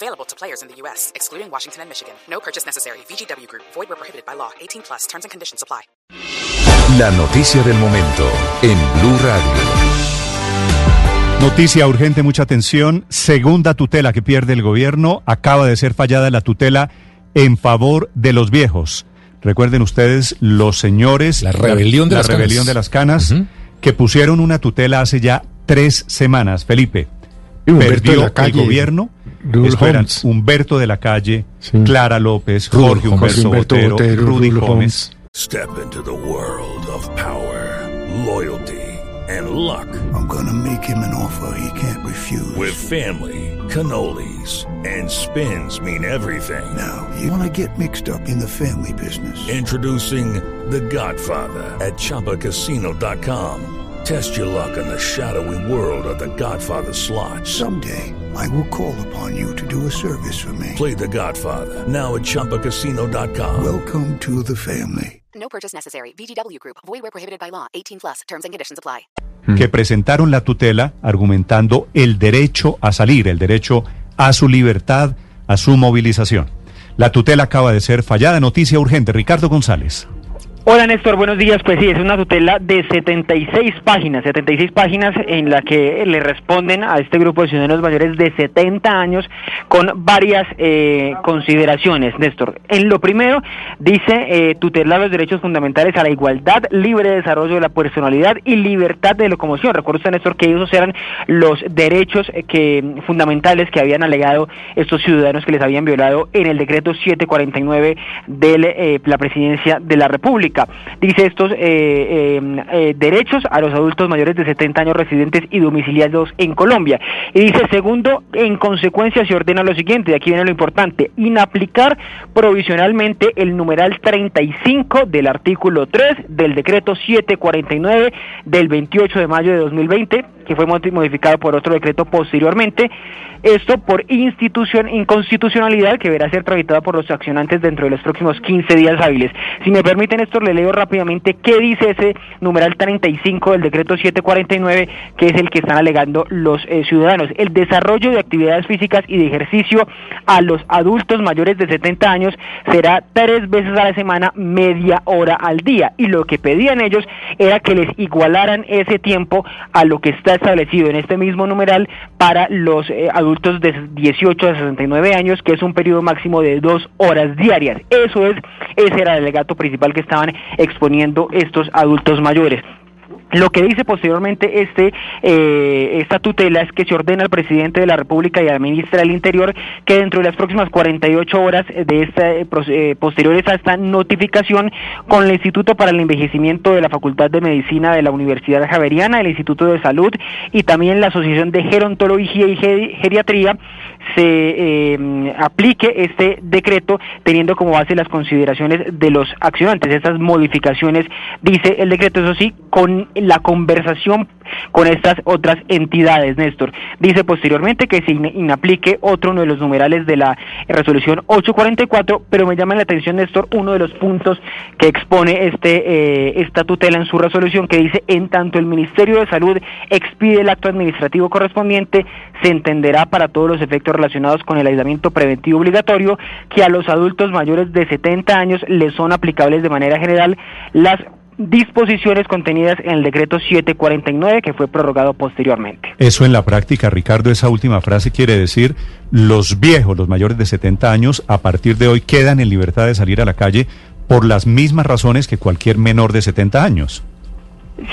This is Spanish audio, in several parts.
Available to players in the U.S., excluding Washington and Michigan. No purchase necessary. VGW Group. Void where prohibited by law. 18 plus. Terms and conditions apply. La noticia del momento en Blue Radio. Noticia urgente, mucha atención. Segunda tutela que pierde el gobierno. Acaba de ser fallada la tutela en favor de los viejos. Recuerden ustedes los señores. La rebelión de la las rebelión canas. de las canas Ujú. que pusieron una tutela hace ya tres semanas. Felipe. Humberto perdió la Calle, el gobierno. Rudolf Esto eran Holmes. Humberto de la Calle, Sí. Clara López, Jorge Humberto, Humberto Botero, Botero, Rudy Rudolf Gómez. Step into the world of power, loyalty, and luck. I'm gonna make him an offer he can't refuse. With family, cannolis, and spins mean everything. now, you wanna get mixed up in the family business. Introducing The Godfather at ChumbaCasino.com. Test your luck in the shadowy world of The Godfather slot. Someday, I will call upon you to do a service for me. Play The Godfather now at ChumbaCasino.com. Welcome to the family. No purchase necessary. VGW Group. Void where prohibited by law. 18 plus. Terms and conditions apply. que presentaron la tutela argumentando el derecho a salir, el derecho a su libertad, a su movilización. La tutela acaba de ser fallada. Noticia urgente. Ricardo González. Hola Néstor, buenos días. Pues sí, es una tutela de 76 páginas, 76 páginas en la que le responden a este grupo de ciudadanos mayores de 70 años con varias eh, consideraciones, Néstor. En lo primero, dice eh, tutelar los derechos fundamentales a la igualdad, libre desarrollo de la personalidad y libertad de locomoción. Recuerda usted, Néstor, que esos eran los derechos eh, que fundamentales que habían alegado estos ciudadanos que les habían violado en el decreto 749 de eh, la presidencia de la República. Dice estos eh, eh, eh, derechos a los adultos mayores de 70 años residentes y domiciliados en Colombia. Y dice, segundo, en consecuencia se ordena lo siguiente, y aquí viene lo importante, inaplicar provisionalmente el numeral 35 del artículo 3 del decreto 749 del 28 de mayo de 2020, que fue modi- modificado por otro decreto posteriormente, esto por institución, inconstitucionalidad que deberá ser tramitada por los accionantes dentro de los próximos 15 días hábiles. Si me permiten, esto le leo rápidamente qué dice ese numeral 35 del decreto 749, que es el que están alegando los eh, ciudadanos. El desarrollo de actividades físicas y de ejercicio a los adultos mayores de 70 años será tres veces a la semana, media hora al día. Y lo que pedían ellos era que les igualaran ese tiempo a lo que está establecido en este mismo numeral para los eh, adultos de 18 a 69 años, que es un periodo máximo de dos horas diarias. Eso es, ese era el alegato principal que estaban exponiendo estos adultos mayores. Lo que dice posteriormente este eh, esta tutela es que se ordena al presidente de la República y al ministro del Interior que dentro de las próximas 48 horas de esta eh, eh, posteriores a esta notificación con el Instituto para el Envejecimiento de la Facultad de Medicina de la Universidad Javeriana, el Instituto de Salud y también la Asociación de Gerontología y Geri- Geriatría se eh, aplique este decreto teniendo como base las consideraciones de los accionantes. Estas modificaciones, dice el decreto, eso sí, con la conversación con estas otras entidades, Néstor. Dice posteriormente que se in- inaplique otro uno de los numerales de la resolución 844, pero me llama la atención, Néstor, uno de los puntos que expone este eh, esta tutela en su resolución que dice, en tanto el Ministerio de Salud expide el acto administrativo correspondiente, se entenderá para todos los efectos relacionados con el aislamiento preventivo obligatorio que a los adultos mayores de 70 años les son aplicables de manera general las disposiciones contenidas en el decreto 749 que fue prorrogado posteriormente. Eso en la práctica, Ricardo, esa última frase quiere decir los viejos, los mayores de 70 años, a partir de hoy quedan en libertad de salir a la calle por las mismas razones que cualquier menor de 70 años.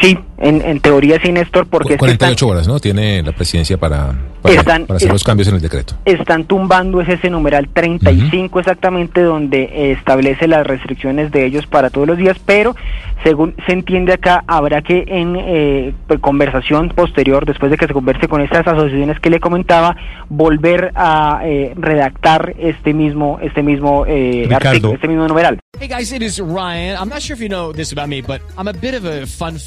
Sí, en, en teoría sí, Néstor, porque... es que 48 están- horas, ¿no? Tiene la presidencia para, para, Están- para hacer es- los cambios en el decreto. están tumbando es ese numeral 35 exactamente donde eh, establece las restricciones de ellos para todos los días, pero según se entiende acá habrá que en eh, pues, conversación posterior, después de que se converse con estas asociaciones que le comentaba, volver a eh, redactar este mismo este mismo eh, artículo, este mismo numeral. Hey guys, it is Ryan. I'm not sure if you know this about me, but I'm a bit of a fun